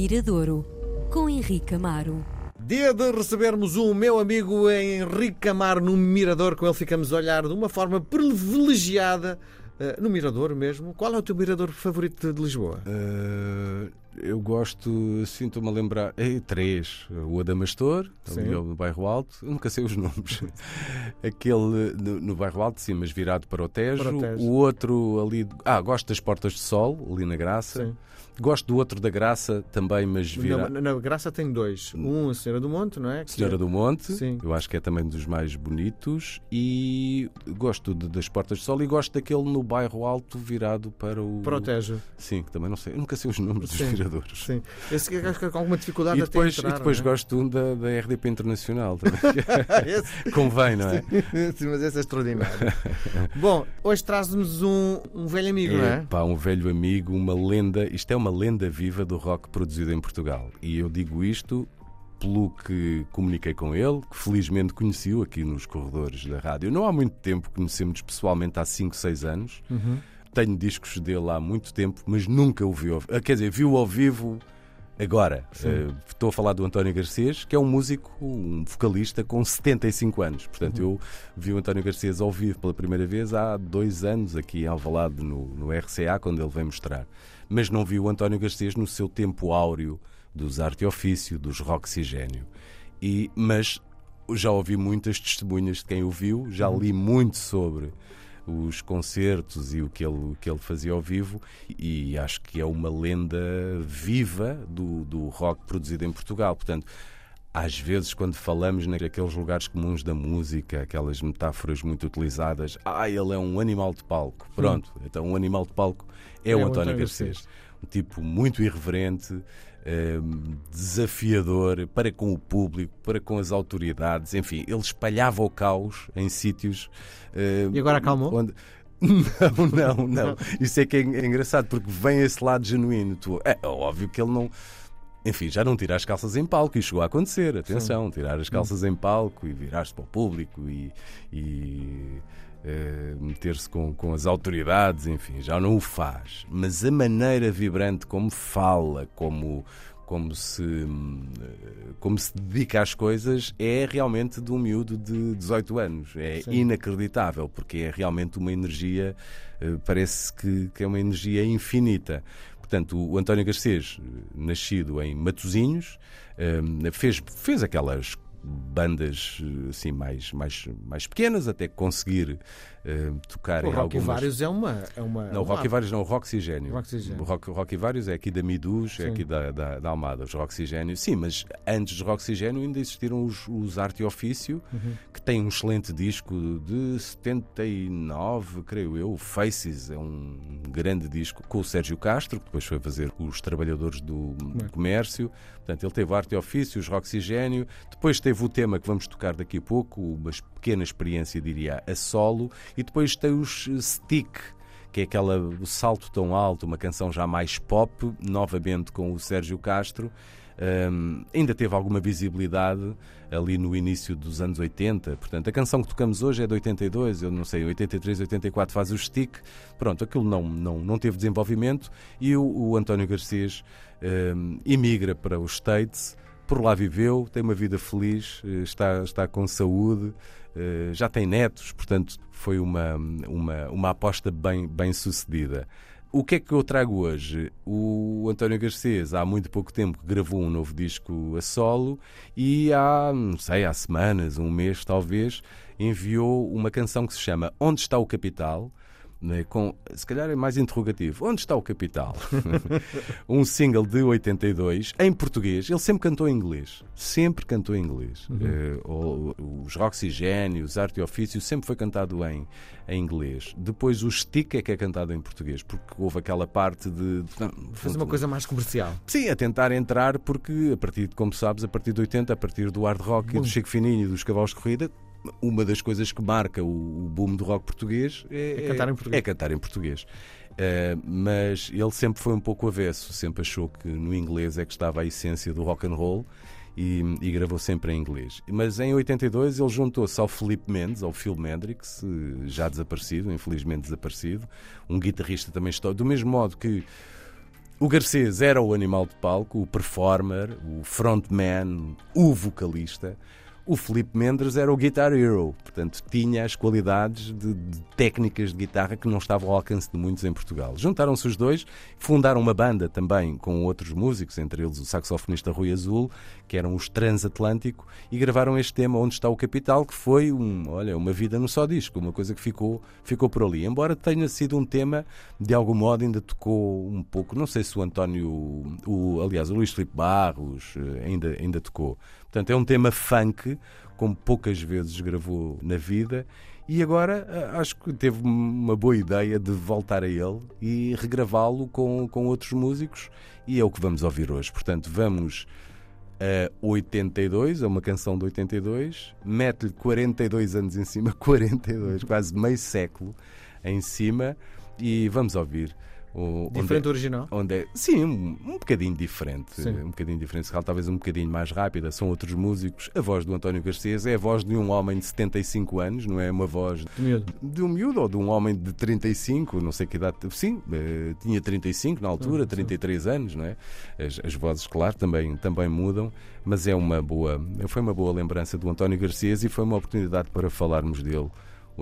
Miradouro, com Henrique Amaro. Dia de recebermos um meu amigo Henrique Amaro no Mirador, com ele ficamos a olhar de uma forma privilegiada uh, no Mirador mesmo. Qual é o teu Mirador favorito de Lisboa? Uh, eu gosto, estou-me a lembrar, é, três. O Adamastor, ali no bairro Alto, eu nunca sei os nomes. Aquele no, no, bairro Alto, sim, mas virado para o Tejo. Para o, Tejo. o outro ali, ah, gosto das Portas de Sol, ali na Graça. Sim. Gosto do outro da Graça também, mas vira... Na, na Graça tem dois. Um, a Senhora do Monte, não é? Que Senhora é... do Monte, Sim. eu acho que é também dos mais bonitos. E gosto de, das Portas de Sol e gosto daquele no bairro Alto virado para o. Para o Tejo. Sim, que também não sei. Eu nunca sei os nomes Sim. dos Sim. Esse acho que com alguma dificuldade e depois, entrar, E depois é? gosto da, da RDP Internacional também. Convém, não é? Sim, mas esse é extraordinário. Bom, hoje traz-nos um, um velho amigo, é, não é? Pá, um velho amigo, uma lenda. Isto é uma lenda viva do rock produzido em Portugal. E eu digo isto pelo que comuniquei com ele, que felizmente conheci-o aqui nos corredores da rádio. Não há muito tempo, conhecemos pessoalmente há 5, 6 anos. Uhum. Tenho discos dele há muito tempo, mas nunca o vi. Quer dizer, viu ao vivo agora. Uh, estou a falar do António Garcês, que é um músico, um vocalista com 75 anos. Portanto, uhum. eu vi o António Garcês ao vivo pela primeira vez há dois anos, aqui em Alvalade, no, no RCA, quando ele veio mostrar mas não vi o António Garcês no seu tempo áureo dos arte e ofício, dos roxigênio. E, mas já ouvi muitas testemunhas de quem o viu, já li muito sobre os concertos e o que ele, que ele fazia ao vivo, e acho que é uma lenda viva do, do rock produzido em Portugal. Portanto, às vezes, quando falamos naqueles lugares comuns da música, aquelas metáforas muito utilizadas, ah, ele é um animal de palco. Pronto, hum. então um animal de palco é, é o António Garcês. Um tipo muito irreverente, desafiador para com o público, para com as autoridades, enfim, ele espalhava o caos em sítios. Ehm, e agora acalmou? Onde... Não, não, não. Isso é que é engraçado, porque vem esse lado genuíno. Tu, é óbvio que ele não enfim, já não tira as calças em palco e chegou a acontecer, atenção, Sim. tirar as calças em palco e virar-se para o público e, e meter-se com, com as autoridades, enfim, já não o faz. Mas a maneira vibrante como fala, como, como se, como se dedica às coisas é realmente de um miúdo de 18 anos. É Sim. inacreditável, porque é realmente uma energia, eh, parece que, que é uma energia infinita. Portanto, o António Garcês, nascido em Matosinhos, eh, fez, fez aquelas bandas assim mais, mais, mais pequenas até conseguir uh, tocar o em Rock algumas... Vários é uma, é uma... Não, o Rock e Vários não, o Roxigênio. Roxigênio. O Rock, Rock e Vários é aqui da Midus, é aqui da, da, da Almada, os Roxigênio. Sim, mas antes dos Roxigênio ainda existiram os, os Arte e Ofício, uhum. Tem um excelente disco de 79, creio eu, Faces, é um grande disco com o Sérgio Castro, que depois foi fazer os Trabalhadores do. Comércio. Portanto, ele teve Arte e Ofício, os Roxigênio, depois teve o tema que vamos tocar daqui a pouco, uma pequena experiência, diria, a solo, e depois tem os Stick, que é aquela o salto tão alto, uma canção já mais pop, novamente com o Sérgio Castro. Um, ainda teve alguma visibilidade ali no início dos anos 80. Portanto, a canção que tocamos hoje é de 82, eu não sei, 83, 84 faz o stick. Pronto, aquilo não, não, não teve desenvolvimento e o, o António Garcês um, imigra para os States por lá viveu, tem uma vida feliz, eh, está, está com saúde, eh, já tem netos, portanto foi uma, uma, uma aposta bem, bem sucedida. O que é que eu trago hoje? O António Garcês, há muito pouco tempo, gravou um novo disco a solo e há, não sei, há semanas, um mês talvez, enviou uma canção que se chama Onde está o Capital? Né, com, se calhar é mais interrogativo. Onde está o capital? um single de 82, em português. Ele sempre cantou em inglês. Sempre cantou em inglês. Uhum. Uh, os Roxigênio, os Arte e Ofício, sempre foi cantado em, em inglês. Depois o Stick é que é cantado em português, porque houve aquela parte de. Fazer uma coisa mais comercial. Sim, a tentar entrar, porque a partir, como sabes, a partir de 80, a partir do hard rock e do Chico Fininho e dos Cavalos de Corrida, uma das coisas que marca o, boom do rock português é, é cantar em português. É cantar em português. Uh, mas ele sempre foi um pouco avesso, sempre achou que no inglês é que estava a essência do rock and roll e, e gravou sempre em inglês. Mas em 82 ele juntou-se ao Felipe Mendes, ao Phil Mendrix, já desaparecido, infelizmente desaparecido, um guitarrista também histórico, do mesmo modo que o Garcês era o animal de palco, o performer, o frontman, o vocalista o Felipe Mendes era o Guitar Hero, portanto tinha as qualidades de, de, técnicas de guitarra que não estavam ao alcance de muitos em Portugal. Juntaram-se os dois, fundaram uma banda também com outros músicos, entre eles o saxofonista Rui Azul, que eram os Transatlântico, e gravaram este tema Onde está o Capital, que foi um, olha, uma vida no só disco, uma coisa que ficou, ficou por ali. Embora tenha sido um tema, de algum modo ainda tocou um pouco, não sei se o António, o, aliás, o Luís Filipe Barros eh, ainda, ainda tocou. Portanto, é um tema funk, como poucas vezes gravou na vida, e agora eh, acho que teve uma boa ideia de voltar a ele e regravá-lo com, com outros músicos, e é o que vamos ouvir hoje. Portanto, vamos a 82, é uma canção de 82, mete-lhe 42 anos em cima, 42, quase meio século em cima, e vamos ouvir. O, diferente do original? Onde é, sim, um, um bocadinho diferente. Sim. Um bocadinho diferente, talvez um bocadinho mais rápida. São outros músicos. A voz do António Garcês é a voz de um homem de 75 anos, não é uma voz de, de um miúdo ou de um homem de 35, não sei que idade. Sim, eh, tinha 35 na altura, sim, 33 sim. anos, não é? As, as, vozes, claro, também, também mudam, mas é uma boa, foi uma boa lembrança do António Garcês e foi uma oportunidade para falarmos dele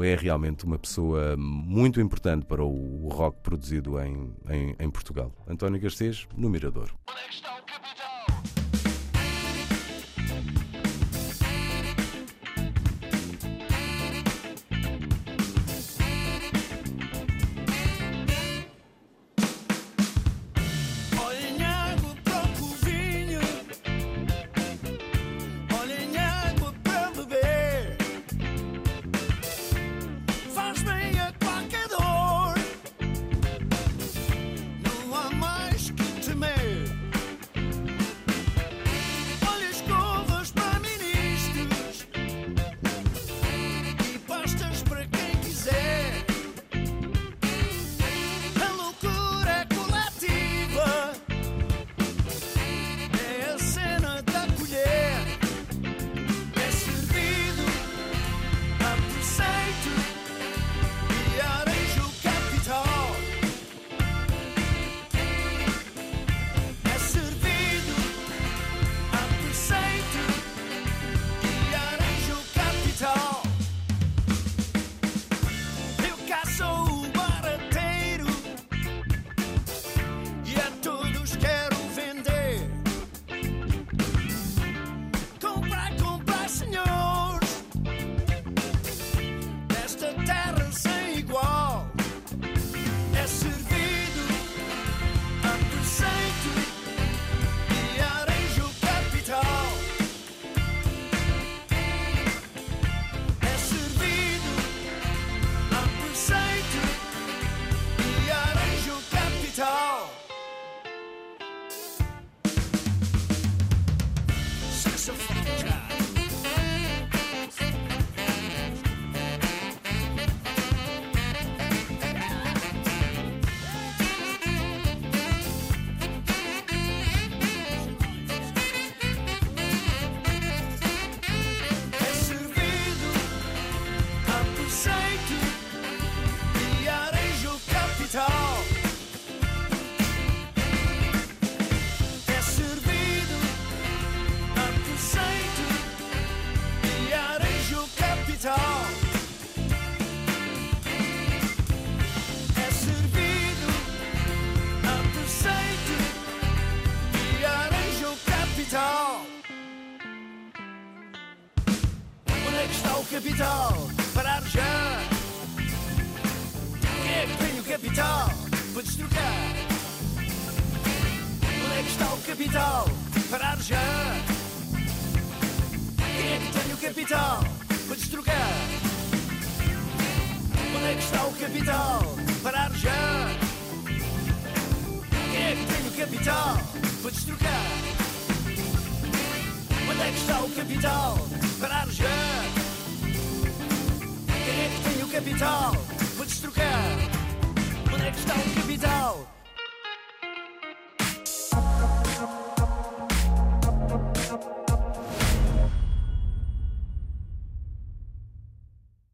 é realmente uma pessoa muito importante para o rock produzido em, em, em Portugal. António Garcês, no Mirador. Capital parar já. Quem é que tem o capital para destrocar? Onde é que está o capital parar já? Quem é que tem o capital para destrocar? Onde é que está o capital parar já? Quem é que tem o capital para destrocar? Onde é que está o capital parar já? Capital, vou destrocar. Onde é que está o capital?